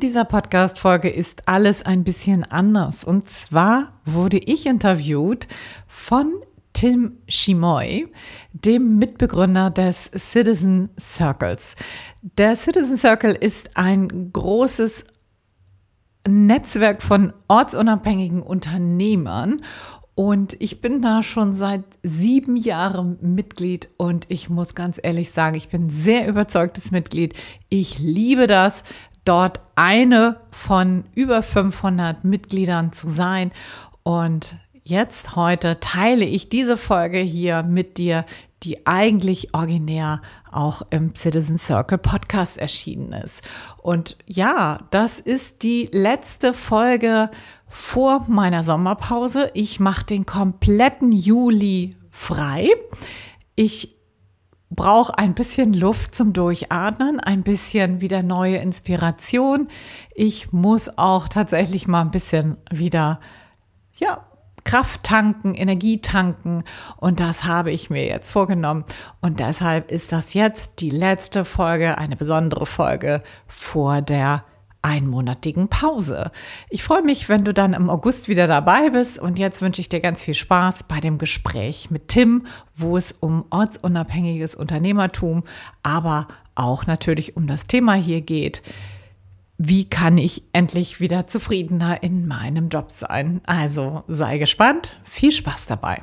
Dieser Podcast-Folge ist alles ein bisschen anders. Und zwar wurde ich interviewt von Tim Chimoy, dem Mitbegründer des Citizen Circles. Der Citizen Circle ist ein großes Netzwerk von ortsunabhängigen Unternehmern und ich bin da schon seit sieben Jahren Mitglied und ich muss ganz ehrlich sagen, ich bin sehr überzeugtes Mitglied. Ich liebe das, dort eine von über 500 Mitgliedern zu sein. Und jetzt heute teile ich diese Folge hier mit dir, die eigentlich originär auch im Citizen Circle Podcast erschienen ist. Und ja, das ist die letzte Folge vor meiner Sommerpause. Ich mache den kompletten Juli frei. Ich brauche ein bisschen Luft zum Durchatmen, ein bisschen wieder neue Inspiration. Ich muss auch tatsächlich mal ein bisschen wieder, ja, Kraft tanken, Energie tanken und das habe ich mir jetzt vorgenommen und deshalb ist das jetzt die letzte Folge, eine besondere Folge vor der einmonatigen Pause. Ich freue mich, wenn du dann im August wieder dabei bist und jetzt wünsche ich dir ganz viel Spaß bei dem Gespräch mit Tim, wo es um ortsunabhängiges Unternehmertum, aber auch natürlich um das Thema hier geht. Wie kann ich endlich wieder zufriedener in meinem Job sein? Also sei gespannt, viel Spaß dabei.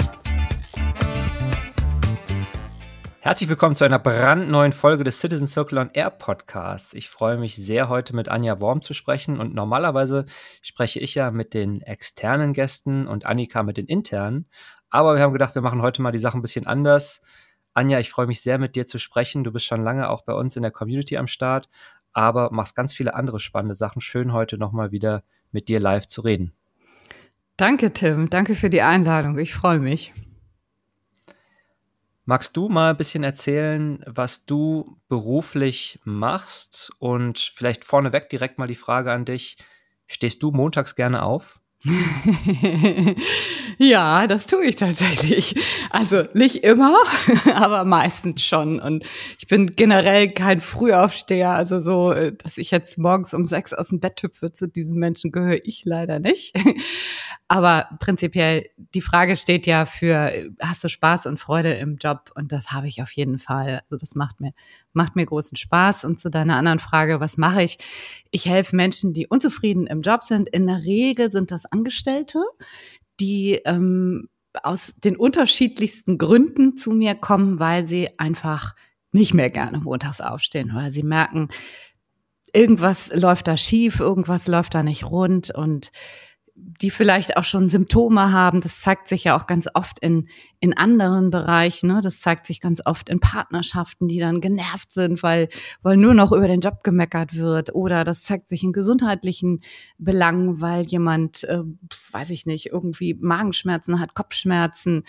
Herzlich willkommen zu einer brandneuen Folge des Citizen Circle on Air Podcasts. Ich freue mich sehr, heute mit Anja Worm zu sprechen. Und normalerweise spreche ich ja mit den externen Gästen und Annika mit den internen. Aber wir haben gedacht, wir machen heute mal die Sache ein bisschen anders. Anja, ich freue mich sehr, mit dir zu sprechen. Du bist schon lange auch bei uns in der Community am Start, aber machst ganz viele andere spannende Sachen. Schön, heute nochmal wieder mit dir live zu reden. Danke, Tim. Danke für die Einladung. Ich freue mich. Magst du mal ein bisschen erzählen, was du beruflich machst? Und vielleicht vorneweg direkt mal die Frage an dich. Stehst du montags gerne auf? ja, das tue ich tatsächlich. Also nicht immer, aber meistens schon. Und ich bin generell kein Frühaufsteher. Also so, äh, dass ich jetzt morgens um sechs aus dem Bett hüpfe, zu diesen Menschen gehöre ich leider nicht. Aber prinzipiell, die Frage steht ja für, hast du Spaß und Freude im Job? Und das habe ich auf jeden Fall. Also das macht mir, macht mir großen Spaß. Und zu deiner anderen Frage, was mache ich? Ich helfe Menschen, die unzufrieden im Job sind. In der Regel sind das Angestellte, die ähm, aus den unterschiedlichsten Gründen zu mir kommen, weil sie einfach nicht mehr gerne montags aufstehen, weil sie merken, irgendwas läuft da schief, irgendwas läuft da nicht rund und die vielleicht auch schon Symptome haben. Das zeigt sich ja auch ganz oft in, in anderen Bereichen. Ne? Das zeigt sich ganz oft in Partnerschaften, die dann genervt sind, weil, weil nur noch über den Job gemeckert wird. Oder das zeigt sich in gesundheitlichen Belangen, weil jemand, äh, weiß ich nicht, irgendwie Magenschmerzen hat, Kopfschmerzen,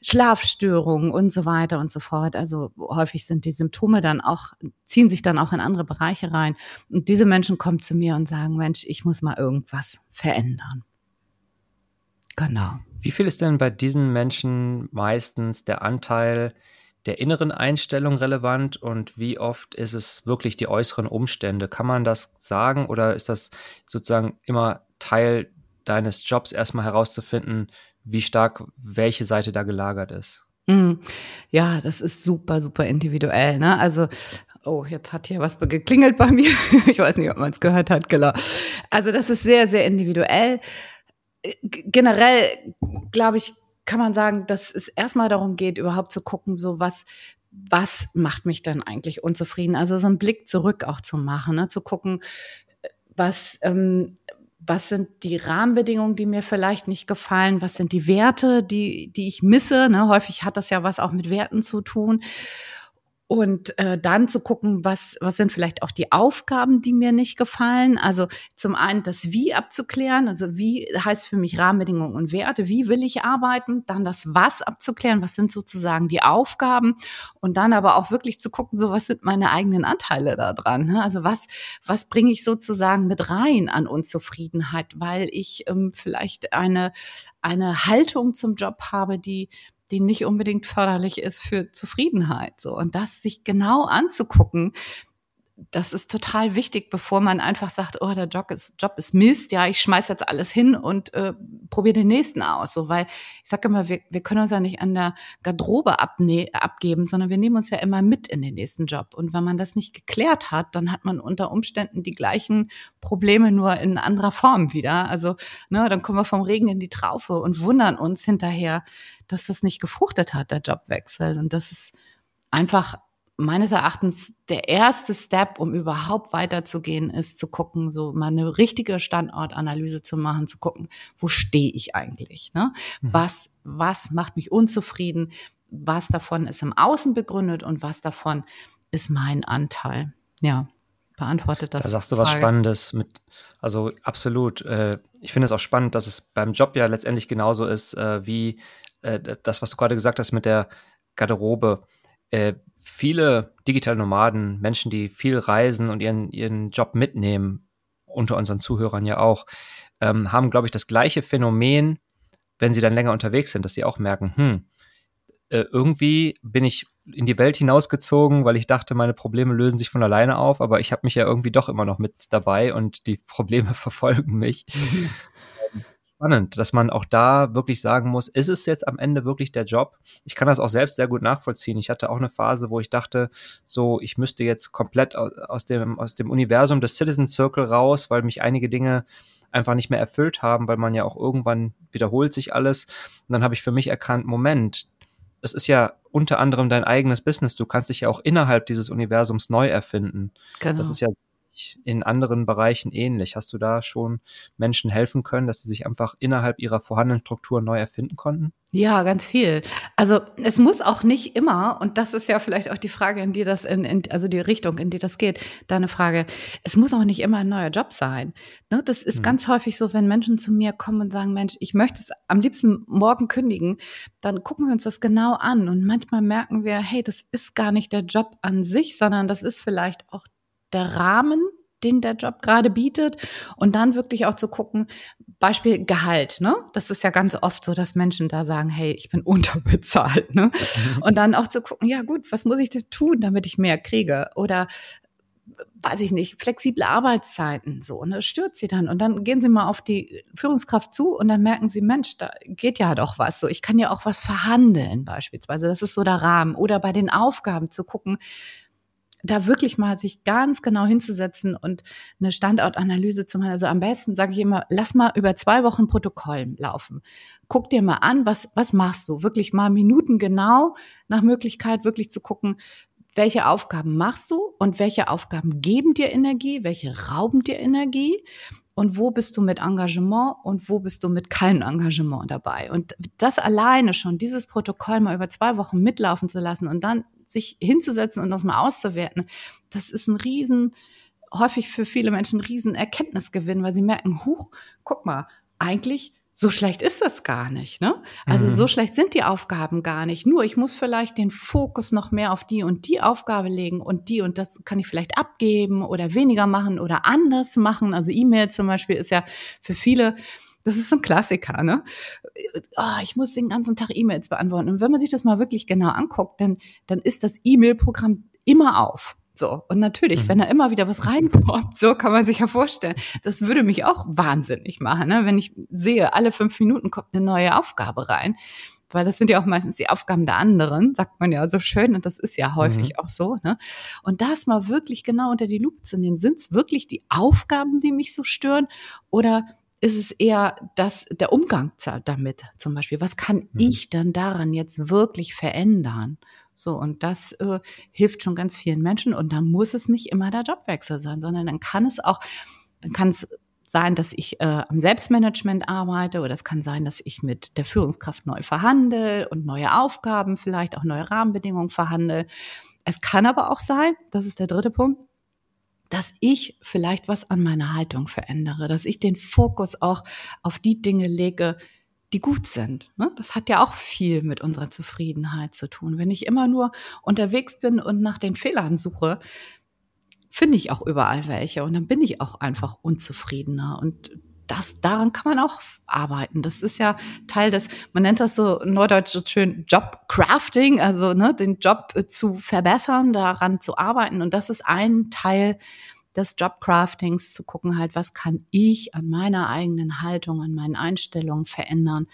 Schlafstörungen und so weiter und so fort. Also häufig sind die Symptome dann auch, ziehen sich dann auch in andere Bereiche rein. Und diese Menschen kommen zu mir und sagen, Mensch, ich muss mal irgendwas verändern. Genau. Wie viel ist denn bei diesen Menschen meistens der Anteil der inneren Einstellung relevant und wie oft ist es wirklich die äußeren Umstände? Kann man das sagen oder ist das sozusagen immer Teil deines Jobs, erstmal herauszufinden, wie stark welche Seite da gelagert ist? Mhm. Ja, das ist super, super individuell. Ne? Also Oh, jetzt hat hier was geklingelt bei mir. Ich weiß nicht, ob man es gehört hat, genau. Also das ist sehr, sehr individuell generell, glaube ich, kann man sagen, dass es erstmal darum geht, überhaupt zu gucken, so was, was macht mich denn eigentlich unzufrieden? Also so einen Blick zurück auch zu machen, ne? zu gucken, was, ähm, was sind die Rahmenbedingungen, die mir vielleicht nicht gefallen? Was sind die Werte, die, die ich misse? Ne? Häufig hat das ja was auch mit Werten zu tun. Und äh, dann zu gucken, was, was sind vielleicht auch die Aufgaben, die mir nicht gefallen. Also zum einen das Wie abzuklären, also wie heißt für mich Rahmenbedingungen und Werte, wie will ich arbeiten, dann das Was abzuklären, was sind sozusagen die Aufgaben und dann aber auch wirklich zu gucken, so was sind meine eigenen Anteile da dran. Ne? Also was, was bringe ich sozusagen mit rein an Unzufriedenheit, weil ich ähm, vielleicht eine, eine Haltung zum Job habe, die die nicht unbedingt förderlich ist für Zufriedenheit. So. Und das sich genau anzugucken, das ist total wichtig, bevor man einfach sagt, oh, der Job ist, Job ist Mist, ja, ich schmeiß jetzt alles hin und äh, probiere den nächsten aus. So, weil ich sage immer, wir, wir können uns ja nicht an der Garderobe abne abgeben, sondern wir nehmen uns ja immer mit in den nächsten Job. Und wenn man das nicht geklärt hat, dann hat man unter Umständen die gleichen Probleme nur in anderer Form wieder. Also, ne, dann kommen wir vom Regen in die Traufe und wundern uns hinterher, dass das nicht gefruchtet hat, der Jobwechsel. Und das ist einfach meines Erachtens der erste Step, um überhaupt weiterzugehen, ist zu gucken, so mal eine richtige Standortanalyse zu machen, zu gucken, wo stehe ich eigentlich? Ne? Mhm. Was, was macht mich unzufrieden? Was davon ist im Außen begründet und was davon ist mein Anteil? Ja, beantwortet das. Da sagst du was Frage. Spannendes mit, also absolut. Äh, ich finde es auch spannend, dass es beim Job ja letztendlich genauso ist, äh, wie äh, das, was du gerade gesagt hast mit der Garderobe äh, viele digitale Nomaden, Menschen, die viel reisen und ihren, ihren Job mitnehmen, unter unseren Zuhörern ja auch, ähm, haben, glaube ich, das gleiche Phänomen, wenn sie dann länger unterwegs sind, dass sie auch merken, hm, äh, irgendwie bin ich in die Welt hinausgezogen, weil ich dachte, meine Probleme lösen sich von alleine auf, aber ich habe mich ja irgendwie doch immer noch mit dabei und die Probleme verfolgen mich. Spannend, dass man auch da wirklich sagen muss, ist es jetzt am Ende wirklich der Job? Ich kann das auch selbst sehr gut nachvollziehen. Ich hatte auch eine Phase, wo ich dachte, so, ich müsste jetzt komplett aus dem, aus dem Universum des Citizen Circle raus, weil mich einige Dinge einfach nicht mehr erfüllt haben, weil man ja auch irgendwann wiederholt sich alles. Und dann habe ich für mich erkannt, Moment, es ist ja unter anderem dein eigenes Business. Du kannst dich ja auch innerhalb dieses Universums neu erfinden. Genau. Das ist ja in anderen Bereichen ähnlich? Hast du da schon Menschen helfen können, dass sie sich einfach innerhalb ihrer vorhandenen Struktur neu erfinden konnten? Ja, ganz viel. Also es muss auch nicht immer, und das ist ja vielleicht auch die Frage, in die das, in, in, also die Richtung, in die das geht, deine Frage, es muss auch nicht immer ein neuer Job sein. Ne? Das ist hm. ganz häufig so, wenn Menschen zu mir kommen und sagen, Mensch, ich möchte es am liebsten morgen kündigen, dann gucken wir uns das genau an. Und manchmal merken wir, hey, das ist gar nicht der Job an sich, sondern das ist vielleicht auch der Rahmen, den der Job gerade bietet und dann wirklich auch zu gucken, Beispiel Gehalt, ne? Das ist ja ganz oft so, dass Menschen da sagen, hey, ich bin unterbezahlt, ne? Und dann auch zu gucken, ja gut, was muss ich denn tun, damit ich mehr kriege? Oder weiß ich nicht, flexible Arbeitszeiten, so, ne, stört sie dann. Und dann gehen sie mal auf die Führungskraft zu und dann merken sie, Mensch, da geht ja doch was. So, ich kann ja auch was verhandeln, beispielsweise. Das ist so der Rahmen. Oder bei den Aufgaben zu gucken, da wirklich mal sich ganz genau hinzusetzen und eine Standortanalyse zu machen. Also am besten sage ich immer, lass mal über zwei Wochen Protokoll laufen. Guck dir mal an, was, was machst du? Wirklich mal Minuten genau nach Möglichkeit wirklich zu gucken, welche Aufgaben machst du und welche Aufgaben geben dir Energie, welche rauben dir Energie und wo bist du mit Engagement und wo bist du mit keinem Engagement dabei. Und das alleine schon, dieses Protokoll mal über zwei Wochen mitlaufen zu lassen und dann sich hinzusetzen und das mal auszuwerten, das ist ein riesen, häufig für viele Menschen ein riesen Erkenntnisgewinn, weil sie merken, huch, guck mal, eigentlich so schlecht ist das gar nicht, ne? Also mhm. so schlecht sind die Aufgaben gar nicht. Nur ich muss vielleicht den Fokus noch mehr auf die und die Aufgabe legen und die und das kann ich vielleicht abgeben oder weniger machen oder anders machen. Also E-Mail zum Beispiel ist ja für viele das ist so ein Klassiker, ne? Oh, ich muss den ganzen Tag E-Mails beantworten. Und wenn man sich das mal wirklich genau anguckt, dann, dann ist das E-Mail-Programm immer auf. So. Und natürlich, mhm. wenn da immer wieder was reinkommt, so kann man sich ja vorstellen, das würde mich auch wahnsinnig machen, ne? wenn ich sehe, alle fünf Minuten kommt eine neue Aufgabe rein. Weil das sind ja auch meistens die Aufgaben der anderen, sagt man ja so schön, und das ist ja häufig mhm. auch so. Ne? Und das mal wirklich genau unter die Lupe zu nehmen, sind es wirklich die Aufgaben, die mich so stören, oder ist es eher das, der Umgang damit zum Beispiel. Was kann mhm. ich dann daran jetzt wirklich verändern? So, und das äh, hilft schon ganz vielen Menschen. Und dann muss es nicht immer der Jobwechsel sein, sondern dann kann es auch, dann kann es sein, dass ich äh, am Selbstmanagement arbeite oder es kann sein, dass ich mit der Führungskraft neu verhandle und neue Aufgaben, vielleicht auch neue Rahmenbedingungen verhandle. es kann aber auch sein, das ist der dritte Punkt, dass ich vielleicht was an meiner Haltung verändere, dass ich den Fokus auch auf die Dinge lege, die gut sind. Ne? Das hat ja auch viel mit unserer Zufriedenheit zu tun. Wenn ich immer nur unterwegs bin und nach den Fehlern suche, finde ich auch überall welche und dann bin ich auch einfach unzufriedener und das, daran kann man auch arbeiten. Das ist ja Teil des, man nennt das so neudeutsch so schön Jobcrafting, also ne, den Job äh, zu verbessern, daran zu arbeiten. Und das ist ein Teil des Jobcraftings, zu gucken halt, was kann ich an meiner eigenen Haltung, an meinen Einstellungen verändern,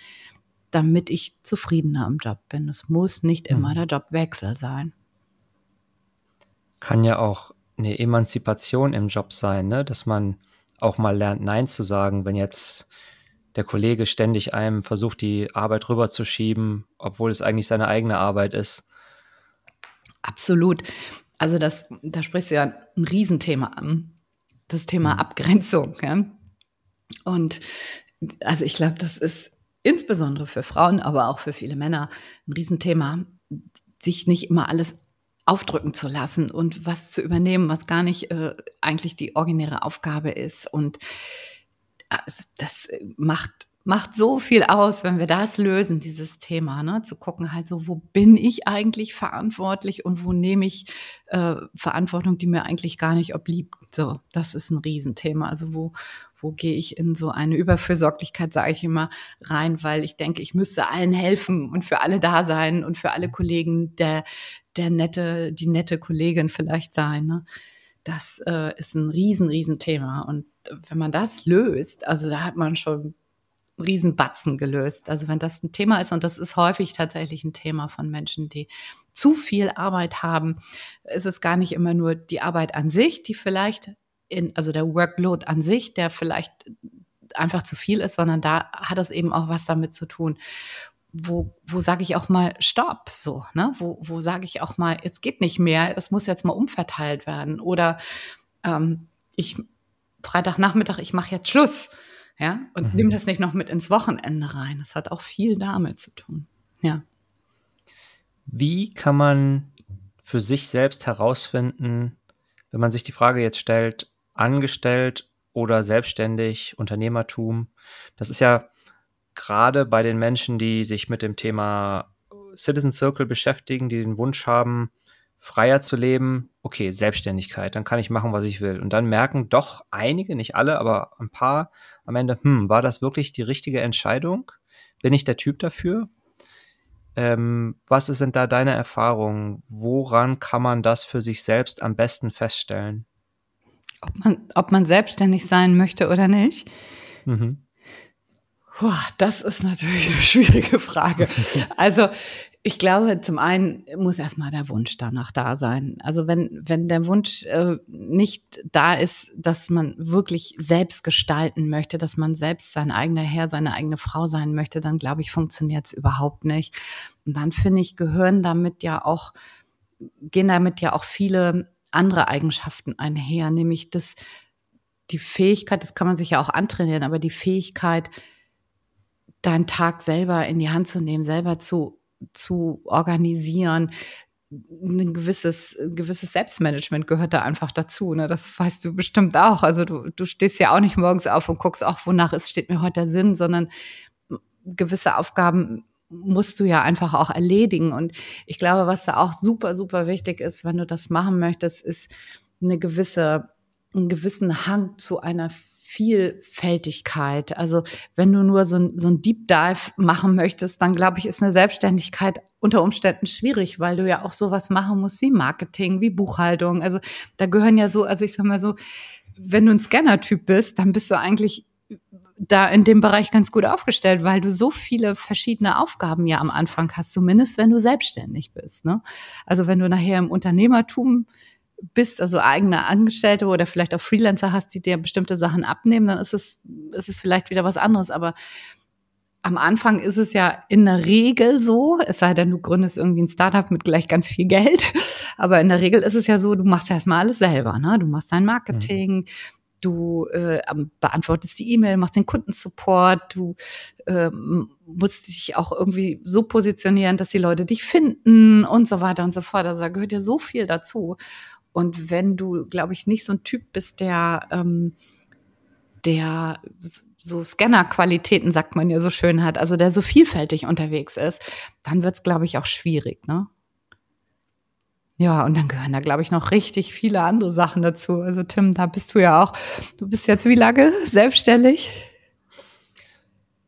damit ich zufriedener im Job bin. Es muss nicht immer mhm. der Jobwechsel sein. Kann ja auch eine Emanzipation im Job sein, ne? dass man auch mal lernt, Nein zu sagen, wenn jetzt der Kollege ständig einem versucht, die Arbeit rüberzuschieben, obwohl es eigentlich seine eigene Arbeit ist. Absolut. Also das, da sprichst du ja ein Riesenthema an. Das Thema mhm. Abgrenzung. Ja? Und also ich glaube, das ist insbesondere für Frauen, aber auch für viele Männer ein Riesenthema, sich nicht immer alles aufdrücken zu lassen und was zu übernehmen, was gar nicht äh, eigentlich die originäre Aufgabe ist. Und das, das macht macht so viel aus, wenn wir das lösen, dieses Thema, ne? zu gucken halt so, wo bin ich eigentlich verantwortlich und wo nehme ich äh, Verantwortung, die mir eigentlich gar nicht obliegt. So, das ist ein Riesenthema. Also wo, wo gehe ich in so eine Überfürsorglichkeit, sage ich immer, rein, weil ich denke, ich müsste allen helfen und für alle da sein und für alle Kollegen der, der nette, die nette Kollegin vielleicht sein. Ne? Das äh, ist ein riesen, riesen Thema. Und wenn man das löst, also da hat man schon Riesenbatzen gelöst. Also wenn das ein Thema ist, und das ist häufig tatsächlich ein Thema von Menschen, die zu viel Arbeit haben, ist es gar nicht immer nur die Arbeit an sich, die vielleicht in, also der Workload an sich, der vielleicht einfach zu viel ist, sondern da hat es eben auch was damit zu tun. Wo, wo sage ich auch mal Stopp, so, ne? Wo, wo sage ich auch mal, jetzt geht nicht mehr, das muss jetzt mal umverteilt werden. Oder ähm, ich Freitagnachmittag, ich mache jetzt Schluss ja, und mhm. nimm das nicht noch mit ins Wochenende rein. Das hat auch viel damit zu tun. Ja. Wie kann man für sich selbst herausfinden, wenn man sich die Frage jetzt stellt, angestellt oder selbstständig, Unternehmertum? Das ist ja gerade bei den Menschen, die sich mit dem Thema Citizen Circle beschäftigen, die den Wunsch haben, freier zu leben, okay, Selbstständigkeit, dann kann ich machen, was ich will. Und dann merken doch einige, nicht alle, aber ein paar am Ende, hm, war das wirklich die richtige Entscheidung? Bin ich der Typ dafür? Ähm, was sind da deine Erfahrungen? Woran kann man das für sich selbst am besten feststellen? Ob man, ob man selbstständig sein möchte oder nicht? Mhm. Das ist natürlich eine schwierige Frage. Also ich glaube, zum einen muss erstmal der Wunsch danach da sein. Also wenn, wenn der Wunsch äh, nicht da ist, dass man wirklich selbst gestalten möchte, dass man selbst sein eigener Herr, seine eigene Frau sein möchte, dann glaube ich, funktioniert es überhaupt nicht. Und dann finde ich, gehören damit ja auch, gehen damit ja auch viele andere Eigenschaften einher, nämlich das, die Fähigkeit, das kann man sich ja auch antrainieren, aber die Fähigkeit, deinen Tag selber in die Hand zu nehmen, selber zu zu organisieren. Ein gewisses, ein gewisses Selbstmanagement gehört da einfach dazu. Ne? Das weißt du bestimmt auch. Also du, du stehst ja auch nicht morgens auf und guckst auch, wonach es steht mir heute der Sinn, sondern gewisse Aufgaben musst du ja einfach auch erledigen. Und ich glaube, was da auch super, super wichtig ist, wenn du das machen möchtest, ist eine gewisse, einen gewissen Hang zu einer Vielfältigkeit. Also wenn du nur so ein, so ein Deep Dive machen möchtest, dann glaube ich, ist eine Selbstständigkeit unter Umständen schwierig, weil du ja auch sowas machen musst wie Marketing, wie Buchhaltung. Also da gehören ja so, also ich sag mal so, wenn du ein Scanner-Typ bist, dann bist du eigentlich da in dem Bereich ganz gut aufgestellt, weil du so viele verschiedene Aufgaben ja am Anfang hast, zumindest wenn du selbstständig bist. Ne? Also wenn du nachher im Unternehmertum bist, also eigene Angestellte oder vielleicht auch Freelancer hast, die dir bestimmte Sachen abnehmen, dann ist es, ist es vielleicht wieder was anderes. Aber am Anfang ist es ja in der Regel so, es sei denn, du gründest irgendwie ein Startup mit gleich ganz viel Geld. Aber in der Regel ist es ja so, du machst erstmal alles selber. Ne? Du machst dein Marketing, du äh, beantwortest die E-Mail, machst den Kundensupport, du äh, musst dich auch irgendwie so positionieren, dass die Leute dich finden und so weiter und so fort. Also da gehört ja so viel dazu. Und wenn du, glaube ich, nicht so ein Typ bist, der, ähm, der so Scanner-Qualitäten, sagt man ja so schön hat, also der so vielfältig unterwegs ist, dann wird es, glaube ich, auch schwierig, ne? Ja, und dann gehören da, glaube ich, noch richtig viele andere Sachen dazu. Also Tim, da bist du ja auch, du bist jetzt wie lange selbstständig?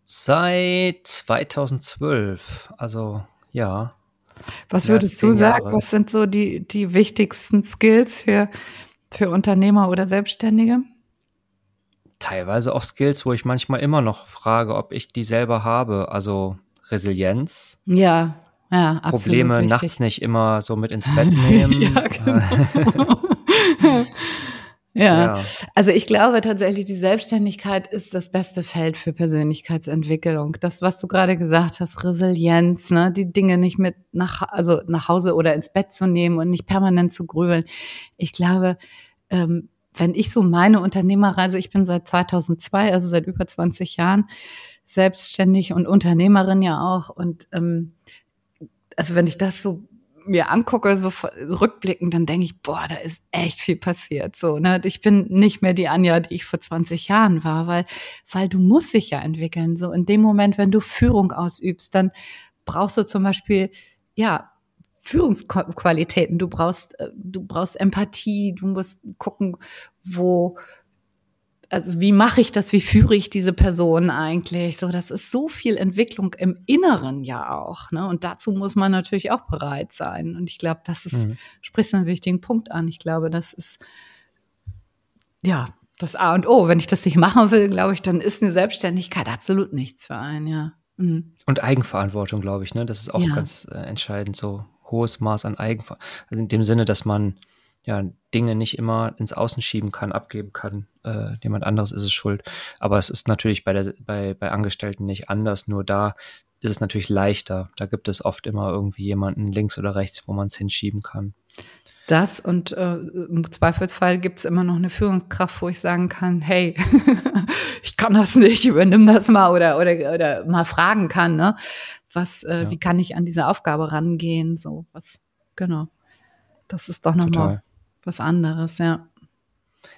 Seit 2012, also ja. Was würdest du sagen, Jahre. was sind so die, die wichtigsten Skills für, für Unternehmer oder Selbstständige? Teilweise auch Skills, wo ich manchmal immer noch frage, ob ich die selber habe. Also Resilienz. Ja, ja, Probleme absolut nachts nicht immer so mit ins Bett nehmen. ja, genau. Ja. ja. also ich glaube tatsächlich, die Selbstständigkeit ist das beste Feld für Persönlichkeitsentwicklung. Das, was du gerade gesagt hast, Resilienz, ne, die Dinge nicht mit nach, also nach Hause oder ins Bett zu nehmen und nicht permanent zu grübeln. Ich glaube, ähm, wenn ich so meine Unternehmerreise, ich bin seit 2002, also seit über 20 Jahren selbstständig und Unternehmerin ja auch und ähm, also wenn ich das so mir angucke, so, so rückblickend, dann denke ich, boah, da ist echt viel passiert. So, ne? Ich bin nicht mehr die Anja, die ich vor 20 Jahren war, weil, weil du musst dich ja entwickeln. So in dem Moment, wenn du Führung ausübst, dann brauchst du zum Beispiel, ja, Führungsqualitäten. Du brauchst, äh, du brauchst Empathie. Du musst gucken, wo, also wie mache ich das, wie führe ich diese Person eigentlich? So, das ist so viel Entwicklung im Inneren ja auch. Ne? Und dazu muss man natürlich auch bereit sein. Und ich glaube, das ist, mhm. sprichst einen wichtigen Punkt an. Ich glaube, das ist ja das A und O. Wenn ich das nicht machen will, glaube ich, dann ist eine Selbstständigkeit absolut nichts für einen, ja. Mhm. Und Eigenverantwortung, glaube ich, ne? Das ist auch ja. ganz äh, entscheidend, so hohes Maß an Eigenverantwortung. Also in dem Sinne, dass man ja, Dinge nicht immer ins Außen schieben kann, abgeben kann. Äh, jemand anderes ist es schuld. Aber es ist natürlich bei, der, bei, bei Angestellten nicht anders. Nur da ist es natürlich leichter. Da gibt es oft immer irgendwie jemanden links oder rechts, wo man es hinschieben kann. Das und äh, im Zweifelsfall gibt es immer noch eine Führungskraft, wo ich sagen kann, hey, ich kann das nicht, übernimm das mal oder oder oder mal fragen kann, ne? Was, äh, ja. wie kann ich an diese Aufgabe rangehen? So was, genau. Das ist doch nochmal was anderes, ja.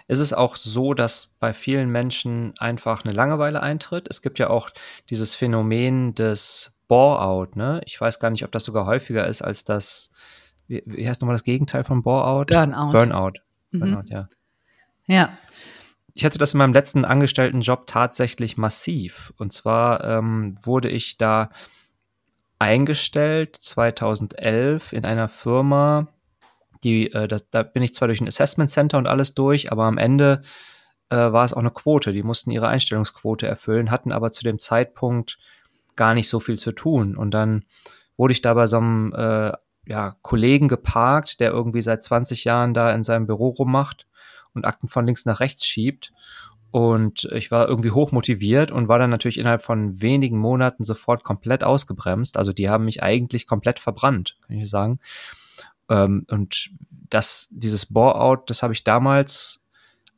Ist es auch so, dass bei vielen Menschen einfach eine Langeweile eintritt? Es gibt ja auch dieses Phänomen des Bore-out, ne? Ich weiß gar nicht, ob das sogar häufiger ist als das, wie, wie heißt nochmal das Gegenteil von Bore-out? Burnout. Burnout. Mhm. Burnout, ja. Ja. Ich hatte das in meinem letzten Angestelltenjob tatsächlich massiv. Und zwar ähm, wurde ich da eingestellt 2011 in einer Firma, die, äh, das, da bin ich zwar durch ein Assessment Center und alles durch, aber am Ende äh, war es auch eine Quote. Die mussten ihre Einstellungsquote erfüllen, hatten aber zu dem Zeitpunkt gar nicht so viel zu tun. Und dann wurde ich da bei so einem äh, ja, Kollegen geparkt, der irgendwie seit 20 Jahren da in seinem Büro rummacht und Akten von links nach rechts schiebt. Und ich war irgendwie hochmotiviert und war dann natürlich innerhalb von wenigen Monaten sofort komplett ausgebremst. Also die haben mich eigentlich komplett verbrannt, kann ich sagen. Ähm, und das, dieses Bore-out, das habe ich damals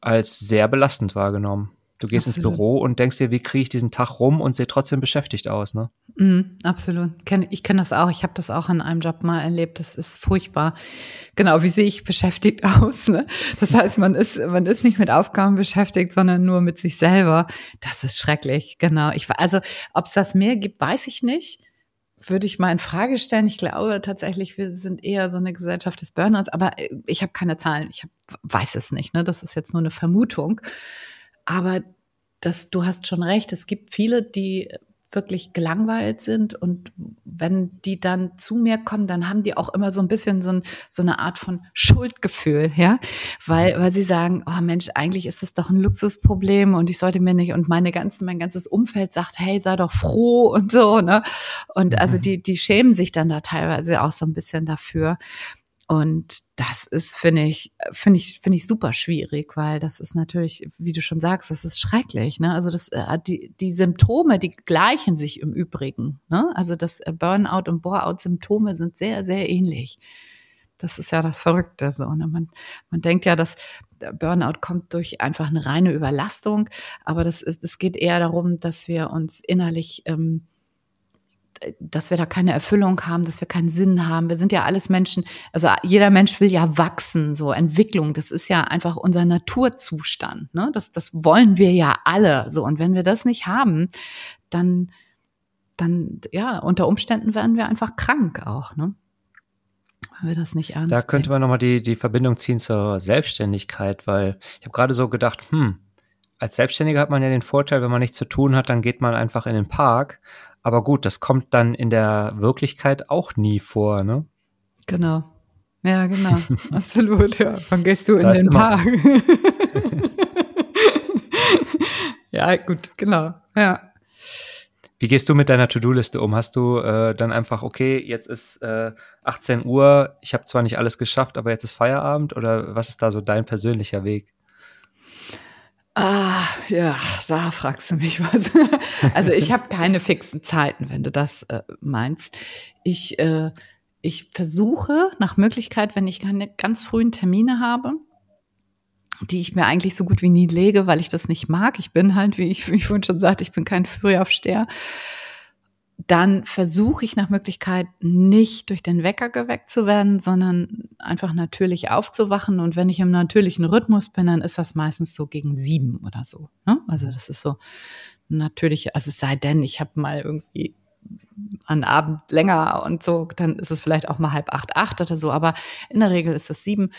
als sehr belastend wahrgenommen. Du gehst absolut. ins Büro und denkst dir, wie kriege ich diesen Tag rum und sehe trotzdem beschäftigt aus, ne? Mm, absolut. Ich kenne das auch. Ich habe das auch in einem Job mal erlebt. Das ist furchtbar. Genau, wie sehe ich beschäftigt aus? Ne? Das heißt, man ist, man ist nicht mit Aufgaben beschäftigt, sondern nur mit sich selber. Das ist schrecklich. Genau. Ich, also, ob es das mehr gibt, weiß ich nicht würde ich mal in Frage stellen. Ich glaube tatsächlich, wir sind eher so eine Gesellschaft des Burnouts, aber äh, ich habe keine Zahlen. Ich hab, weiß es nicht. Ne? Das ist jetzt nur eine Vermutung. Aber das, du hast schon recht. Es gibt viele, die wirklich gelangweilt sind und wenn die dann zu mir kommen, dann haben die auch immer so ein bisschen so, ein, so eine Art von Schuldgefühl, ja, weil, weil sie sagen, oh Mensch, eigentlich ist das doch ein Luxusproblem und ich sollte mir nicht und meine ganzen, mein ganzes Umfeld sagt, hey, sei doch froh und so, ne, und also mhm. die, die schämen sich dann da teilweise auch so ein bisschen dafür und das ist, finde ich, finde ich, finde ich super schwierig, weil das ist natürlich, wie du schon sagst, das ist schrecklich. Ne? Also das, äh, die, die Symptome, die gleichen sich im Übrigen. Ne? Also das äh, Burnout und Boreout-Symptome sind sehr, sehr ähnlich. Das ist ja das Verrückte. So. Ne? Man, man denkt ja, dass Burnout kommt durch einfach eine reine Überlastung, aber das, ist, es geht eher darum, dass wir uns innerlich ähm, dass wir da keine Erfüllung haben, dass wir keinen Sinn haben. Wir sind ja alles Menschen, also jeder Mensch will ja wachsen, so Entwicklung, das ist ja einfach unser Naturzustand. Ne? Das, das wollen wir ja alle. So, und wenn wir das nicht haben, dann, dann, ja, unter Umständen werden wir einfach krank auch, ne? Wenn wir das nicht ernst Da könnte man nochmal die, die Verbindung ziehen zur Selbstständigkeit, weil ich habe gerade so gedacht, hm, als Selbstständiger hat man ja den Vorteil, wenn man nichts zu tun hat, dann geht man einfach in den Park. Aber gut, das kommt dann in der Wirklichkeit auch nie vor, ne? Genau. Ja, genau. Absolut, ja. Wann gehst du da in den Park? ja, gut, genau. Ja. Wie gehst du mit deiner To-Do-Liste um? Hast du äh, dann einfach, okay, jetzt ist äh, 18 Uhr, ich habe zwar nicht alles geschafft, aber jetzt ist Feierabend oder was ist da so dein persönlicher Weg? Ah, ja, da fragst du mich was. Also ich habe keine fixen Zeiten, wenn du das äh, meinst. Ich, äh, ich versuche nach Möglichkeit, wenn ich keine ganz frühen Termine habe, die ich mir eigentlich so gut wie nie lege, weil ich das nicht mag. Ich bin halt, wie ich, wie ich vorhin schon sagte, ich bin kein Frühaufsteher dann versuche ich nach Möglichkeit nicht durch den Wecker geweckt zu werden, sondern einfach natürlich aufzuwachen. Und wenn ich im natürlichen Rhythmus bin, dann ist das meistens so gegen sieben oder so. Ne? Also das ist so natürlich, also es sei denn, ich habe mal irgendwie an Abend länger und so, dann ist es vielleicht auch mal halb acht, acht oder so. Aber in der Regel ist es sieben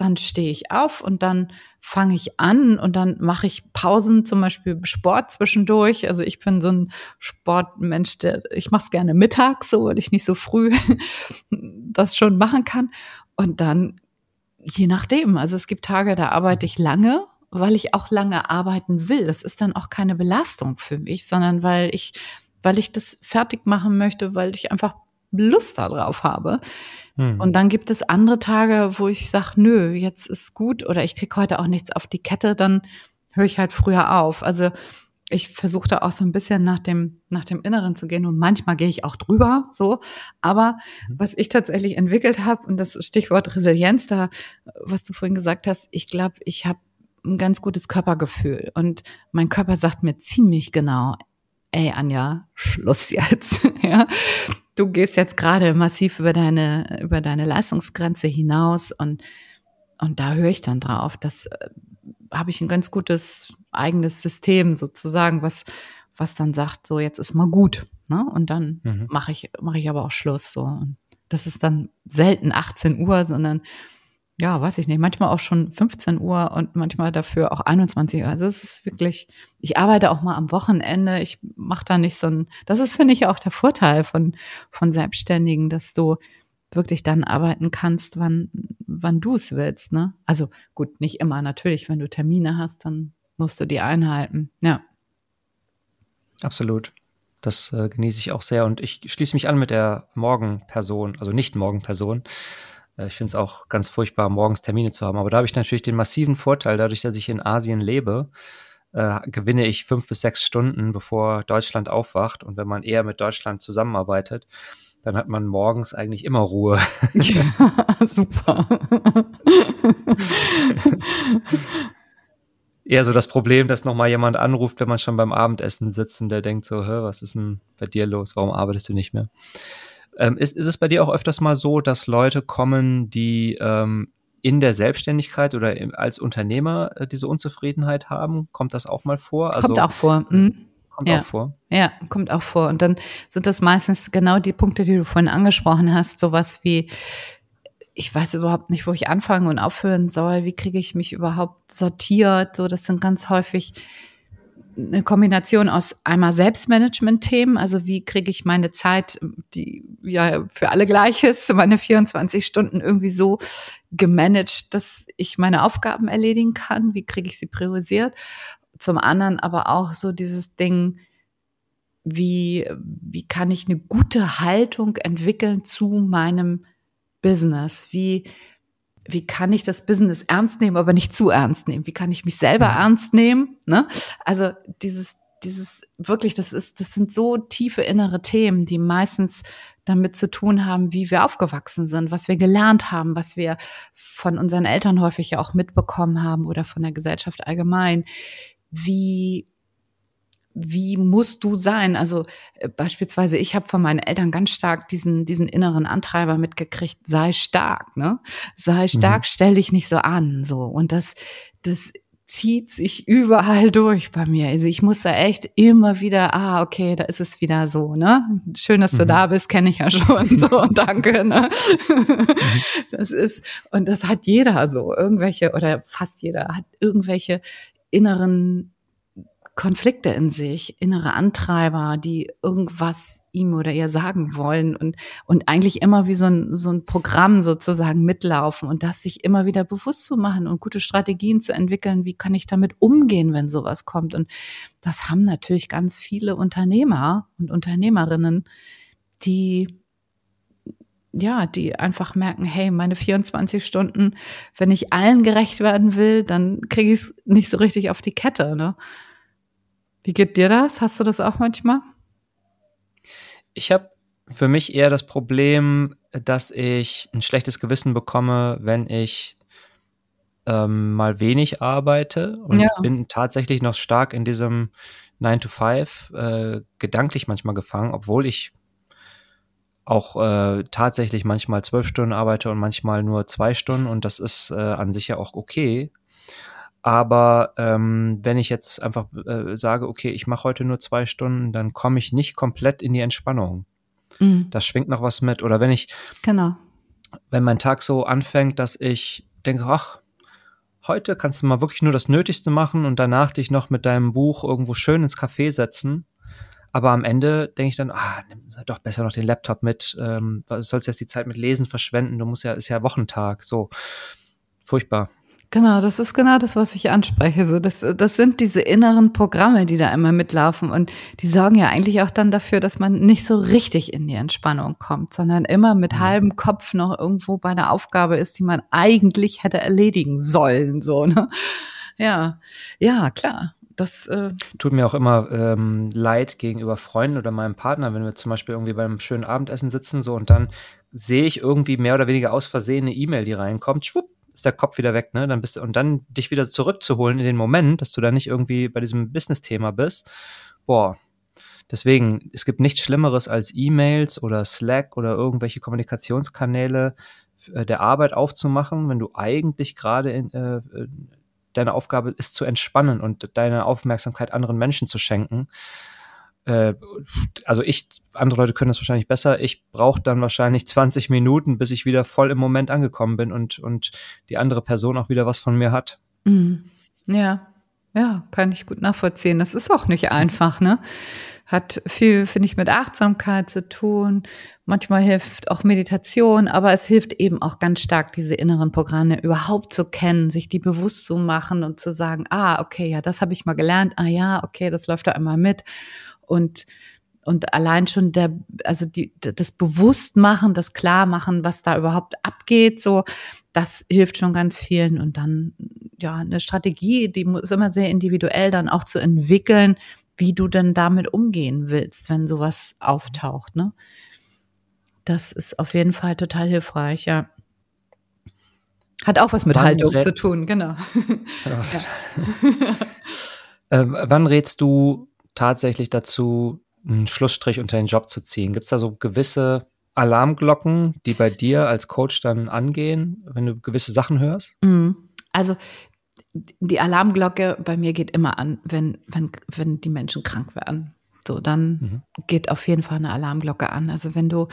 dann stehe ich auf und dann fange ich an und dann mache ich Pausen, zum Beispiel Sport zwischendurch. Also ich bin so ein Sportmensch, der ich mache es gerne mittags, so weil ich nicht so früh das schon machen kann. Und dann je nachdem. Also es gibt Tage, da arbeite ich lange, weil ich auch lange arbeiten will. Das ist dann auch keine Belastung für mich, sondern weil ich weil ich das fertig machen möchte, weil ich einfach Lust darauf habe. Hm. Und dann gibt es andere Tage, wo ich sage, nö, jetzt ist gut oder ich krieg heute auch nichts auf die Kette, dann höre ich halt früher auf. Also ich versuche da auch so ein bisschen nach dem, nach dem Inneren zu gehen und manchmal gehe ich auch drüber, so. Aber mhm. was ich tatsächlich entwickelt habe, und das Stichwort Resilienz da, was du vorhin gesagt hast, ich glaube, ich habe ein ganz gutes Körpergefühl und mein Körper sagt mir ziemlich genau, ey Anja, Schluss jetzt. ja du gehst jetzt gerade massiv über deine, über deine Leistungsgrenze hinaus und, und da höre ich dann drauf. Das äh, habe ich ein ganz gutes eigenes System sozusagen, was, was dann sagt, so jetzt ist mal gut. Ne? Und dann mhm. mache ich, mache ich aber auch Schluss. So. Und das ist dann selten 18 Uhr, sondern ja, weiß ich nicht, manchmal auch schon 15 Uhr und manchmal dafür auch 21 Uhr. Also es ist wirklich, ich arbeite auch mal am Wochenende, ich mache da nicht so ein, das ist, finde ich, auch der Vorteil von, von Selbstständigen, dass du wirklich dann arbeiten kannst, wann, wann du es willst, ne? Also gut, nicht immer, natürlich, wenn du Termine hast, dann musst du die einhalten, ja. Absolut. Das äh, genieße ich auch sehr und ich schließe mich an mit der Morgenperson, also nicht Morgenperson. Äh, ich finde es auch ganz furchtbar, morgens Termine zu haben. Aber da habe ich natürlich den massiven Vorteil, dadurch, dass ich in Asien lebe, äh, gewinne ich fünf bis sechs Stunden, bevor Deutschland aufwacht. Und wenn man eher mit Deutschland zusammenarbeitet, dann hat man morgens eigentlich immer Ruhe. Ja, super. eher so das Problem, dass nochmal jemand anruft, wenn man schon beim Abendessen sitzt und der denkt so, was ist denn bei dir los? Warum arbeitest du nicht mehr? Ähm, ist, ist es bei dir auch öfters mal so, dass Leute kommen, die ähm, in der Selbstständigkeit oder im, als Unternehmer äh, diese Unzufriedenheit haben? Kommt das auch mal vor? Also, kommt auch vor. Mhm. Kommt ja. auch vor. Ja, kommt auch vor. Und dann sind das meistens genau die Punkte, die du vorhin angesprochen hast, sowas wie ich weiß überhaupt nicht, wo ich anfangen und aufhören soll. Wie kriege ich mich überhaupt sortiert? So, das sind ganz häufig eine Kombination aus einmal Selbstmanagement-Themen, also wie kriege ich meine Zeit, die ja für alle gleich ist, meine 24 Stunden irgendwie so gemanagt, dass ich meine Aufgaben erledigen kann, wie kriege ich sie priorisiert. Zum anderen aber auch so dieses Ding, wie, wie kann ich eine gute Haltung entwickeln zu meinem Business? Wie, wie kann ich das Business ernst nehmen, aber nicht zu ernst nehmen? Wie kann ich mich selber mhm. ernst nehmen? Ne? Also dieses dieses wirklich, das ist, das sind so tiefe innere Themen, die meistens damit zu tun haben, wie wir aufgewachsen sind, was wir gelernt haben, was wir von unseren Eltern häufig ja auch mitbekommen haben oder von der Gesellschaft allgemein. Wie wie musst du sein? Also äh, beispielsweise, ich habe von meinen Eltern ganz stark diesen, diesen inneren Antreiber mitgekriegt, sei stark, ne? Sei stark, mhm. stell dich nicht so an. So. Und das, das zieht sich überall durch bei mir. Also ich muss da echt immer wieder, ah, okay, da ist es wieder so, ne? Schön, dass du mhm. da bist, kenne ich ja schon. So, danke, ne? Mhm. Das ist, und das hat jeder so, irgendwelche, oder fast jeder hat irgendwelche inneren Konflikte in sich, innere Antreiber, die irgendwas ihm oder ihr sagen wollen und, und eigentlich immer wie so ein, so ein Programm sozusagen mitlaufen und das sich immer wieder bewusst zu machen und gute Strategien zu entwickeln, wie kann ich damit umgehen, wenn sowas kommt. Und das haben natürlich ganz viele Unternehmer und Unternehmerinnen, die ja, die einfach merken, hey, meine 24 Stunden, wenn ich allen gerecht werden will, dann kriege ich es nicht so richtig auf die Kette. Ne? Wie geht dir das? Hast du das auch manchmal? Ich habe für mich eher das Problem, dass ich ein schlechtes Gewissen bekomme, wenn ich ähm, mal wenig arbeite und ja. bin tatsächlich noch stark in diesem 9 to 5 äh, gedanklich manchmal gefangen, obwohl ich auch äh, tatsächlich manchmal zwölf Stunden arbeite und manchmal nur zwei Stunden und das ist äh, an sich ja auch okay. Aber ähm, wenn ich jetzt einfach äh, sage, okay, ich mache heute nur zwei Stunden, dann komme ich nicht komplett in die Entspannung. Mhm. Das schwingt noch was mit. Oder wenn ich, genau. wenn mein Tag so anfängt, dass ich denke, ach, heute kannst du mal wirklich nur das Nötigste machen und danach dich noch mit deinem Buch irgendwo schön ins Café setzen. Aber am Ende denke ich dann, ah, nimm doch besser noch den Laptop mit. Ähm, sollst jetzt die Zeit mit Lesen verschwenden? Du musst ja, ist ja Wochentag. So furchtbar. Genau, das ist genau das, was ich anspreche. So, das, das sind diese inneren Programme, die da immer mitlaufen und die sorgen ja eigentlich auch dann dafür, dass man nicht so richtig in die Entspannung kommt, sondern immer mit halbem Kopf noch irgendwo bei einer Aufgabe ist, die man eigentlich hätte erledigen sollen. So, ne? Ja, ja, klar. Das äh tut mir auch immer ähm, leid gegenüber Freunden oder meinem Partner, wenn wir zum Beispiel irgendwie beim schönen Abendessen sitzen so und dann sehe ich irgendwie mehr oder weniger aus Versehen eine E-Mail, die reinkommt, schwupp, ist der Kopf wieder weg, ne? Dann bist du, und dann dich wieder zurückzuholen in den Moment, dass du da nicht irgendwie bei diesem Business-Thema bist. Boah. Deswegen, es gibt nichts Schlimmeres als E-Mails oder Slack oder irgendwelche Kommunikationskanäle äh, der Arbeit aufzumachen, wenn du eigentlich gerade in, äh, deine Aufgabe ist zu entspannen und deine Aufmerksamkeit anderen Menschen zu schenken äh, also ich, andere Leute können das wahrscheinlich besser. Ich brauche dann wahrscheinlich 20 Minuten, bis ich wieder voll im Moment angekommen bin und, und die andere Person auch wieder was von mir hat. Mhm. Ja, ja, kann ich gut nachvollziehen. Das ist auch nicht einfach, ne? Hat viel, finde ich, mit Achtsamkeit zu tun. Manchmal hilft auch Meditation, aber es hilft eben auch ganz stark, diese inneren Programme überhaupt zu kennen, sich die bewusst zu machen und zu sagen, ah, okay, ja, das habe ich mal gelernt. Ah ja, okay, das läuft da immer mit und und allein schon der, also die, das Bewusstmachen, das Klarmachen, was da überhaupt abgeht, so, das hilft schon ganz vielen. Und dann, ja, eine Strategie, die muss immer sehr individuell dann auch zu entwickeln, wie du denn damit umgehen willst, wenn sowas auftaucht, ne? Das ist auf jeden Fall total hilfreich, ja. Hat auch was mit wann Haltung zu tun, genau. ähm, wann rätst du tatsächlich dazu, einen Schlussstrich unter den Job zu ziehen? Gibt es da so gewisse Alarmglocken, die bei dir als Coach dann angehen, wenn du gewisse Sachen hörst? Mhm. Also die Alarmglocke bei mir geht immer an, wenn, wenn, wenn die Menschen krank werden. So, dann mhm. geht auf jeden Fall eine Alarmglocke an. Also wenn du,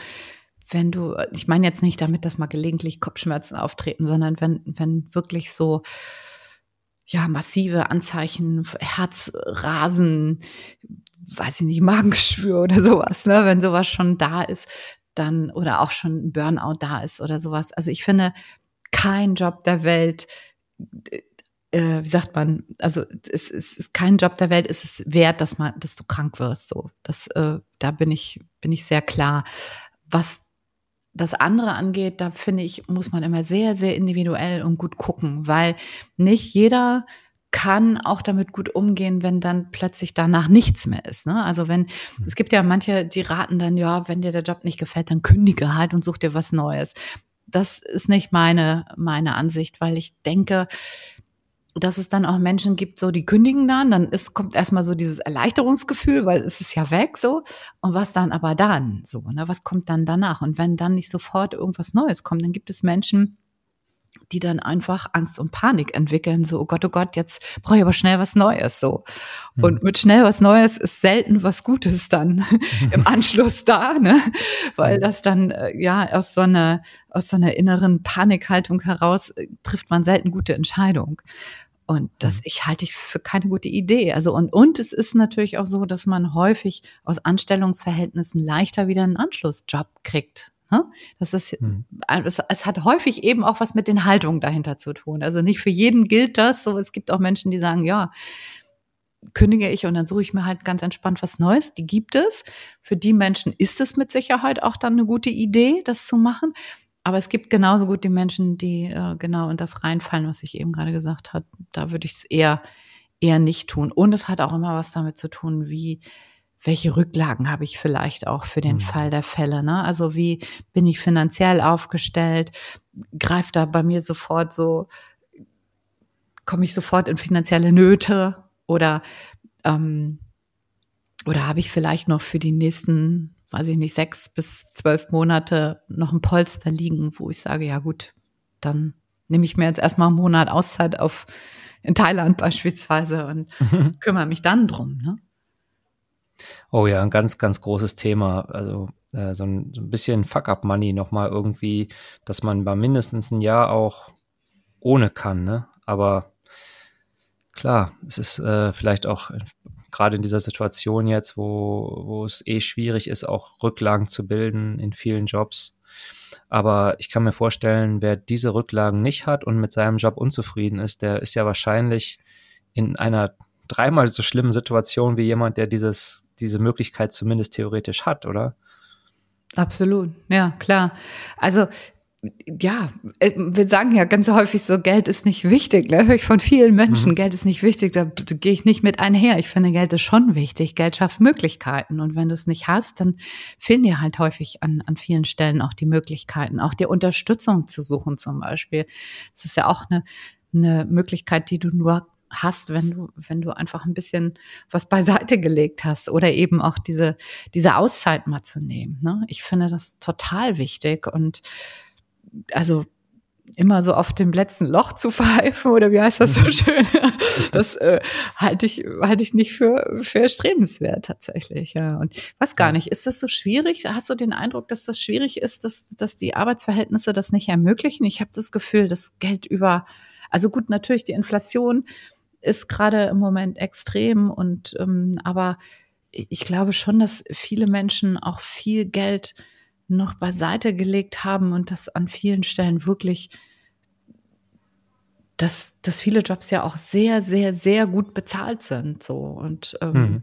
wenn du, ich meine jetzt nicht damit, dass mal gelegentlich Kopfschmerzen auftreten, sondern wenn, wenn wirklich so ja, massive Anzeichen, Herzrasen, weiß ich nicht, Magengeschwür oder sowas, ne, wenn sowas schon da ist, dann, oder auch schon ein Burnout da ist oder sowas. Also ich finde, kein Job der Welt, äh, wie sagt man, also es, es ist kein Job der Welt, ist es wert, dass man, dass du krank wirst. So, das, äh, da bin ich, bin ich sehr klar. Was das andere angeht, da finde ich, muss man immer sehr, sehr individuell und gut gucken, weil nicht jeder kann auch damit gut umgehen, wenn dann plötzlich danach nichts mehr ist. Ne? Also wenn, mhm. es gibt ja manche, die raten dann, ja, wenn dir der Job nicht gefällt, dann kündige halt und such dir was Neues. Das ist nicht meine, meine Ansicht, weil ich denke, dass es dann auch Menschen gibt, so die kündigen dann, dann ist, kommt erstmal so dieses Erleichterungsgefühl, weil es ist ja weg so. Und was dann aber dann so, ne? Was kommt dann danach? Und wenn dann nicht sofort irgendwas Neues kommt, dann gibt es Menschen, die dann einfach Angst und Panik entwickeln, so, oh Gott, oh Gott, jetzt brauche ich aber schnell was Neues, so. Mhm. Und mit schnell was Neues ist selten was Gutes dann im Anschluss da, ne? Weil hm. das dann, äh, ja, aus so einer, aus so einer inneren Panikhaltung heraus äh, trifft man selten gute Entscheidungen. Und das hm. ich halte ich für keine gute Idee. Also und und es ist natürlich auch so, dass man häufig aus Anstellungsverhältnissen leichter wieder einen Anschlussjob kriegt. Ne? Das ist, hm. es, es, hat häufig eben auch was mit den Haltungen dahinter zu tun. Also nicht für jeden gilt das. So, es gibt auch Menschen, die sagen, ja, kündige ich und dann suche ich mir halt ganz entspannt was Neues. Die gibt es. Für die Menschen ist es mit Sicherheit auch dann eine gute Idee, das zu machen. Aber es gibt genauso gut die Menschen, die äh, genau in das reinfallen, was ich eben gerade gesagt habe. Da würde ich es eher, eher nicht tun. Und es hat auch immer was damit zu tun, wie, welche Rücklagen habe ich vielleicht auch für den mhm. Fall der Fälle. Ne? Also wie bin ich finanziell aufgestellt? Greift da bei mir sofort so, komme ich sofort in finanzielle Nöte oder ähm, oder habe ich vielleicht noch für die nächsten, weiß ich nicht, sechs bis zwölf Monate noch ein Polster liegen, wo ich sage, ja gut, dann nehme ich mir jetzt erstmal einen Monat Auszeit auf in Thailand beispielsweise und kümmere mich dann drum. Ne? Oh ja, ein ganz, ganz großes Thema. Also äh, so, ein, so ein bisschen Fuck-up-Money nochmal irgendwie, dass man bei mindestens ein Jahr auch ohne kann, ne? Aber klar, es ist äh, vielleicht auch gerade in dieser Situation jetzt, wo, wo es eh schwierig ist, auch Rücklagen zu bilden in vielen Jobs. Aber ich kann mir vorstellen, wer diese Rücklagen nicht hat und mit seinem Job unzufrieden ist, der ist ja wahrscheinlich in einer dreimal so schlimmen Situation wie jemand, der dieses, diese Möglichkeit zumindest theoretisch hat, oder? Absolut, ja, klar. Also ja, äh, wir sagen ja ganz häufig so, Geld ist nicht wichtig. Ne? Höre ich von vielen Menschen, mhm. Geld ist nicht wichtig, da gehe ich nicht mit einher. Ich finde, Geld ist schon wichtig. Geld schafft Möglichkeiten. Und wenn du es nicht hast, dann fehlen dir halt häufig an, an vielen Stellen auch die Möglichkeiten, auch dir Unterstützung zu suchen zum Beispiel. Das ist ja auch eine, eine Möglichkeit, die du nur hast, wenn du, wenn du einfach ein bisschen was beiseite gelegt hast oder eben auch diese, diese Auszeit mal zu nehmen. Ne? Ich finde das total wichtig und also immer so auf dem letzten Loch zu pfeifen oder wie heißt das so schön? Das äh, halte ich halte ich nicht für für erstrebenswert tatsächlich. Ja und was gar nicht. Ist das so schwierig? Hast du den Eindruck, dass das schwierig ist, dass dass die Arbeitsverhältnisse das nicht ermöglichen? Ich habe das Gefühl, dass Geld über also gut natürlich die Inflation ist gerade im Moment extrem und ähm, aber ich glaube schon, dass viele Menschen auch viel Geld noch beiseite gelegt haben und das an vielen Stellen wirklich, dass, dass viele Jobs ja auch sehr, sehr, sehr gut bezahlt sind. So und ähm, mhm.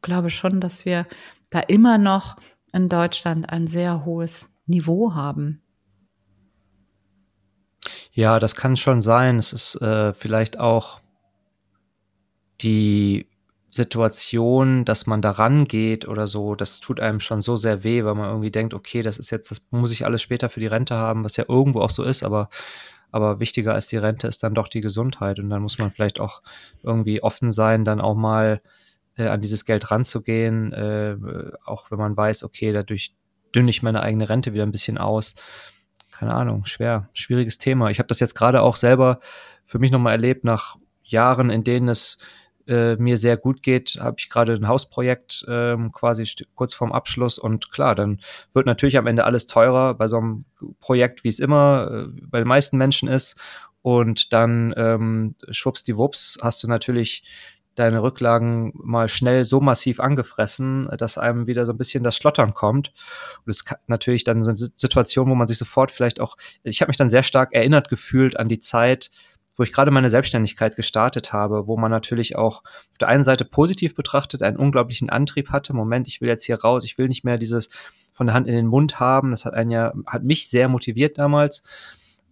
glaube schon, dass wir da immer noch in Deutschland ein sehr hohes Niveau haben. Ja, das kann schon sein. Es ist äh, vielleicht auch die Situation, dass man da rangeht oder so, das tut einem schon so sehr weh, weil man irgendwie denkt, okay, das ist jetzt, das muss ich alles später für die Rente haben, was ja irgendwo auch so ist, aber, aber wichtiger als die Rente ist dann doch die Gesundheit und dann muss man vielleicht auch irgendwie offen sein, dann auch mal äh, an dieses Geld ranzugehen, äh, auch wenn man weiß, okay, dadurch dünne ich meine eigene Rente wieder ein bisschen aus. Keine Ahnung, schwer, schwieriges Thema. Ich habe das jetzt gerade auch selber für mich nochmal erlebt, nach Jahren, in denen es äh, mir sehr gut geht, habe ich gerade ein Hausprojekt ähm, quasi kurz vorm Abschluss und klar, dann wird natürlich am Ende alles teurer bei so einem Projekt, wie es immer äh, bei den meisten Menschen ist. Und dann ähm, schwuppsdiwupps hast du natürlich deine Rücklagen mal schnell so massiv angefressen, dass einem wieder so ein bisschen das Schlottern kommt. Und es ist natürlich dann so eine Situation, wo man sich sofort vielleicht auch, ich habe mich dann sehr stark erinnert gefühlt an die Zeit, wo ich gerade meine Selbstständigkeit gestartet habe, wo man natürlich auch auf der einen Seite positiv betrachtet einen unglaublichen Antrieb hatte. Moment, ich will jetzt hier raus, ich will nicht mehr dieses von der Hand in den Mund haben. Das hat einen ja, hat mich sehr motiviert damals.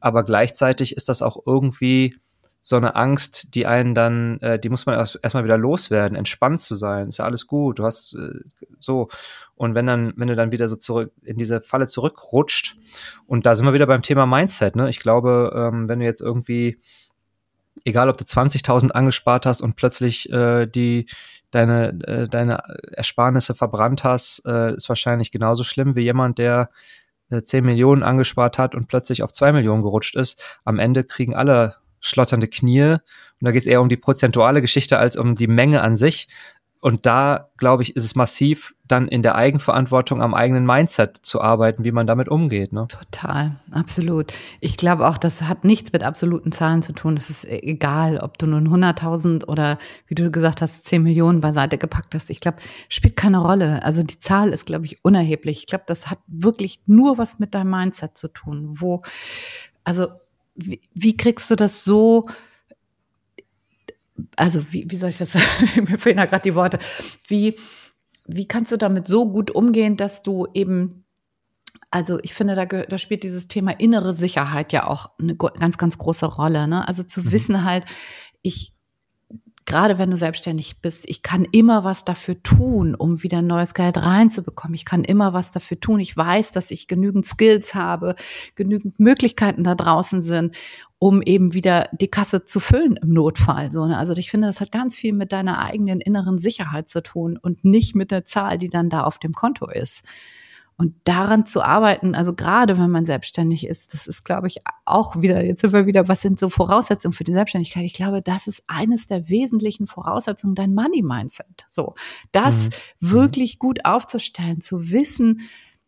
Aber gleichzeitig ist das auch irgendwie so eine Angst, die einen dann, äh, die muss man erst erstmal wieder loswerden, entspannt zu sein, ist ja alles gut, du hast äh, so. Und wenn dann, wenn du dann wieder so zurück in diese Falle zurückrutscht, und da sind wir wieder beim Thema Mindset, ne? Ich glaube, ähm, wenn du jetzt irgendwie, egal ob du 20.000 angespart hast und plötzlich äh, die deine, äh, deine Ersparnisse verbrannt hast, äh, ist wahrscheinlich genauso schlimm wie jemand, der äh, 10 Millionen angespart hat und plötzlich auf 2 Millionen gerutscht ist. Am Ende kriegen alle schlotternde Knie. Und da geht es eher um die prozentuale Geschichte als um die Menge an sich. Und da, glaube ich, ist es massiv, dann in der Eigenverantwortung am eigenen Mindset zu arbeiten, wie man damit umgeht. Ne? Total, absolut. Ich glaube auch, das hat nichts mit absoluten Zahlen zu tun. Es ist egal, ob du nun 100.000 oder, wie du gesagt hast, 10 Millionen beiseite gepackt hast. Ich glaube, spielt keine Rolle. Also die Zahl ist, glaube ich, unerheblich. Ich glaube, das hat wirklich nur was mit deinem Mindset zu tun. Wo, also wie, wie kriegst du das so, also wie, wie soll ich das? Mir fehlen da gerade die Worte. Wie, wie kannst du damit so gut umgehen, dass du eben, also ich finde, da, da spielt dieses Thema innere Sicherheit ja auch eine ganz, ganz große Rolle. Ne? Also zu mhm. wissen halt, ich, gerade wenn du selbstständig bist, ich kann immer was dafür tun, um wieder neues Geld reinzubekommen. Ich kann immer was dafür tun. Ich weiß, dass ich genügend Skills habe, genügend Möglichkeiten da draußen sind, um eben wieder die Kasse zu füllen im Notfall. So, ne? Also ich finde, das hat ganz viel mit deiner eigenen inneren Sicherheit zu tun und nicht mit der Zahl, die dann da auf dem Konto ist. Und daran zu arbeiten, also gerade wenn man selbstständig ist, das ist, glaube ich, auch wieder, jetzt sind wir wieder, was sind so Voraussetzungen für die Selbstständigkeit? Ich glaube, das ist eines der wesentlichen Voraussetzungen, dein Money-Mindset. So, das mhm. wirklich gut aufzustellen, zu wissen,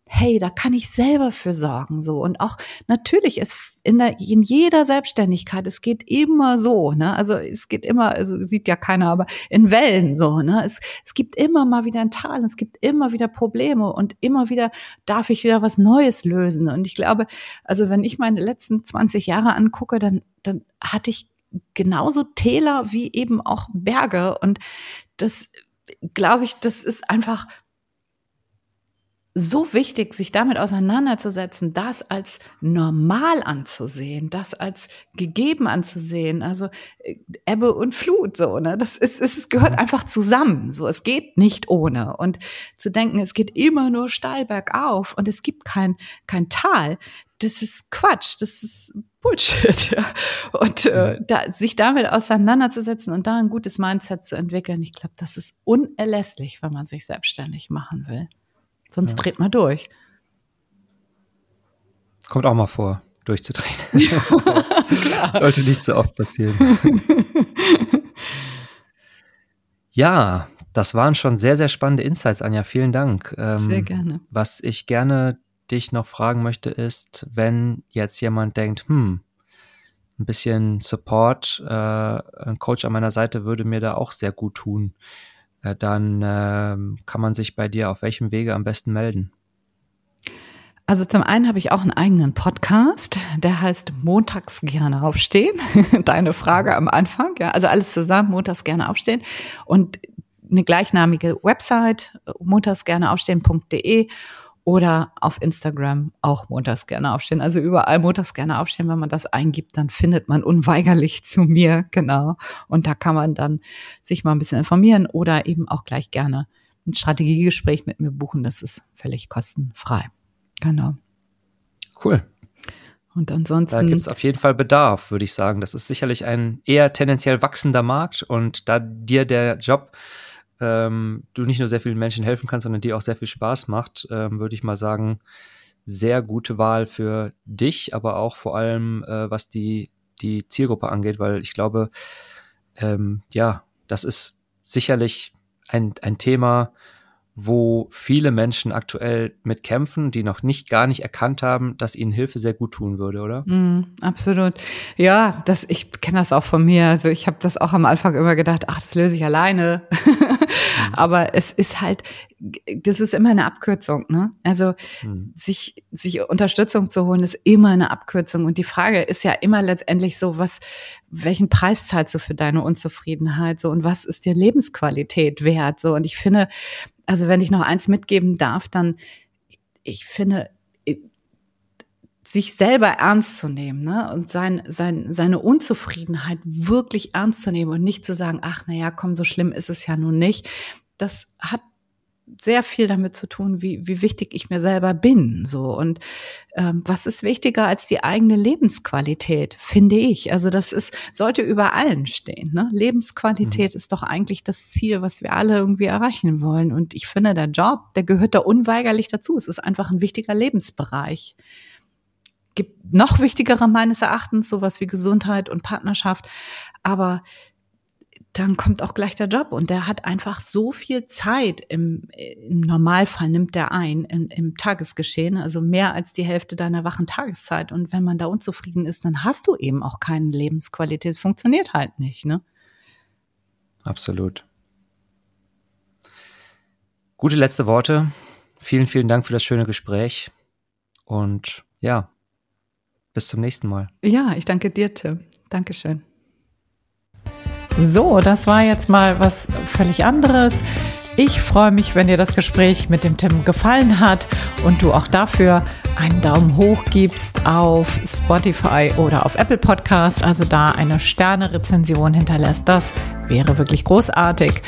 hey, da kann ich selber für sorgen, so. Und auch natürlich ist in, der, in jeder Selbstständigkeit, es geht immer so, ne? Also es geht immer, also sieht ja keiner, aber in Wellen so, ne? Es, es gibt immer mal wieder ein Tal, es gibt immer wieder Probleme und immer wieder darf ich wieder was Neues lösen. Und ich glaube, also wenn ich meine letzten 20 Jahre angucke, dann, dann hatte ich genauso Täler wie eben auch Berge. Und das, glaube ich, das ist einfach so wichtig, sich damit auseinanderzusetzen, das als normal anzusehen, das als gegeben anzusehen, also äh, Ebbe und Flut, so, ne? Das ist, es gehört einfach zusammen, so. Es geht nicht ohne. Und zu denken, es geht immer nur steil bergauf und es gibt kein, kein Tal, das ist Quatsch, das ist Bullshit. Ja. Und äh, da, sich damit auseinanderzusetzen und da ein gutes Mindset zu entwickeln, ich glaube, das ist unerlässlich, wenn man sich selbstständig machen will. Sonst ja. dreht man durch. Kommt auch mal vor, durchzudrehen. Ja, Sollte nicht so oft passieren. ja, das waren schon sehr, sehr spannende Insights, Anja. Vielen Dank. Ähm, sehr gerne. Was ich gerne dich noch fragen möchte, ist, wenn jetzt jemand denkt, hm, ein bisschen Support, äh, ein Coach an meiner Seite würde mir da auch sehr gut tun. Äh, dann äh, kann man sich bei dir auf welchem Wege am besten melden? Also zum einen habe ich auch einen eigenen Podcast, der heißt Montags gerne aufstehen. Deine Frage am Anfang, ja, also alles zusammen, Montags gerne aufstehen und eine gleichnamige Website, montagsgerneaufstehen.de oder auf Instagram auch montags gerne aufstehen. Also überall montags gerne aufstehen. Wenn man das eingibt, dann findet man unweigerlich zu mir, genau. Und da kann man dann sich mal ein bisschen informieren oder eben auch gleich gerne ein Strategiegespräch mit mir buchen. Das ist völlig kostenfrei. Genau. Cool. Und ansonsten. Da gibt es auf jeden Fall Bedarf, würde ich sagen. Das ist sicherlich ein eher tendenziell wachsender Markt und da dir der Job ähm, du nicht nur sehr vielen Menschen helfen kannst, sondern dir auch sehr viel Spaß macht, ähm, würde ich mal sagen, sehr gute Wahl für dich, aber auch vor allem, äh, was die, die Zielgruppe angeht, weil ich glaube, ähm, ja, das ist sicherlich ein, ein Thema, wo viele Menschen aktuell mit kämpfen, die noch nicht gar nicht erkannt haben, dass ihnen Hilfe sehr gut tun würde, oder? Mm, absolut. Ja, das, ich kenne das auch von mir. Also ich habe das auch am Anfang immer gedacht, ach, das löse ich alleine. Mhm. Aber es ist halt, das ist immer eine Abkürzung, ne? Also mhm. sich, sich Unterstützung zu holen, ist immer eine Abkürzung. Und die Frage ist ja immer letztendlich so, was, welchen Preis zahlst du für deine Unzufriedenheit? So, und was ist dir Lebensqualität wert? So, und ich finde, also wenn ich noch eins mitgeben darf, dann, ich finde, sich selber ernst zu nehmen ne? und sein, sein, seine Unzufriedenheit wirklich ernst zu nehmen und nicht zu sagen, ach naja, komm, so schlimm ist es ja nun nicht. Das hat sehr viel damit zu tun, wie, wie wichtig ich mir selber bin. So und ähm, was ist wichtiger als die eigene Lebensqualität, finde ich. Also das ist sollte über allen stehen. Ne? Lebensqualität mhm. ist doch eigentlich das Ziel, was wir alle irgendwie erreichen wollen. Und ich finde, der Job, der gehört da unweigerlich dazu. Es ist einfach ein wichtiger Lebensbereich. Gibt noch wichtigere meines Erachtens sowas wie Gesundheit und Partnerschaft. Aber dann kommt auch gleich der Job und der hat einfach so viel Zeit im, im Normalfall nimmt der ein im, im, Tagesgeschehen, also mehr als die Hälfte deiner wachen Tageszeit. Und wenn man da unzufrieden ist, dann hast du eben auch keine Lebensqualität. Es funktioniert halt nicht, ne? Absolut. Gute letzte Worte. Vielen, vielen Dank für das schöne Gespräch. Und ja, bis zum nächsten Mal. Ja, ich danke dir, Tim. Dankeschön. So, das war jetzt mal was völlig anderes. Ich freue mich, wenn dir das Gespräch mit dem Tim gefallen hat und du auch dafür einen Daumen hoch gibst auf Spotify oder auf Apple Podcast, also da eine Sterne-Rezension hinterlässt. Das wäre wirklich großartig.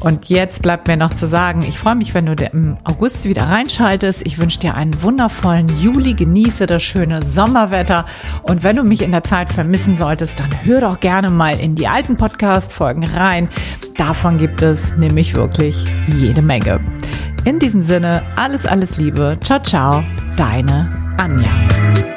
Und jetzt bleibt mir noch zu sagen, ich freue mich, wenn du im August wieder reinschaltest. Ich wünsche dir einen wundervollen Juli, genieße das schöne Sommerwetter. Und wenn du mich in der Zeit vermissen solltest, dann hör doch gerne mal in die alten Podcast-Folgen rein. Davon gibt es nämlich wirklich jede Menge. In diesem Sinne, alles, alles Liebe. Ciao, ciao, deine Anja.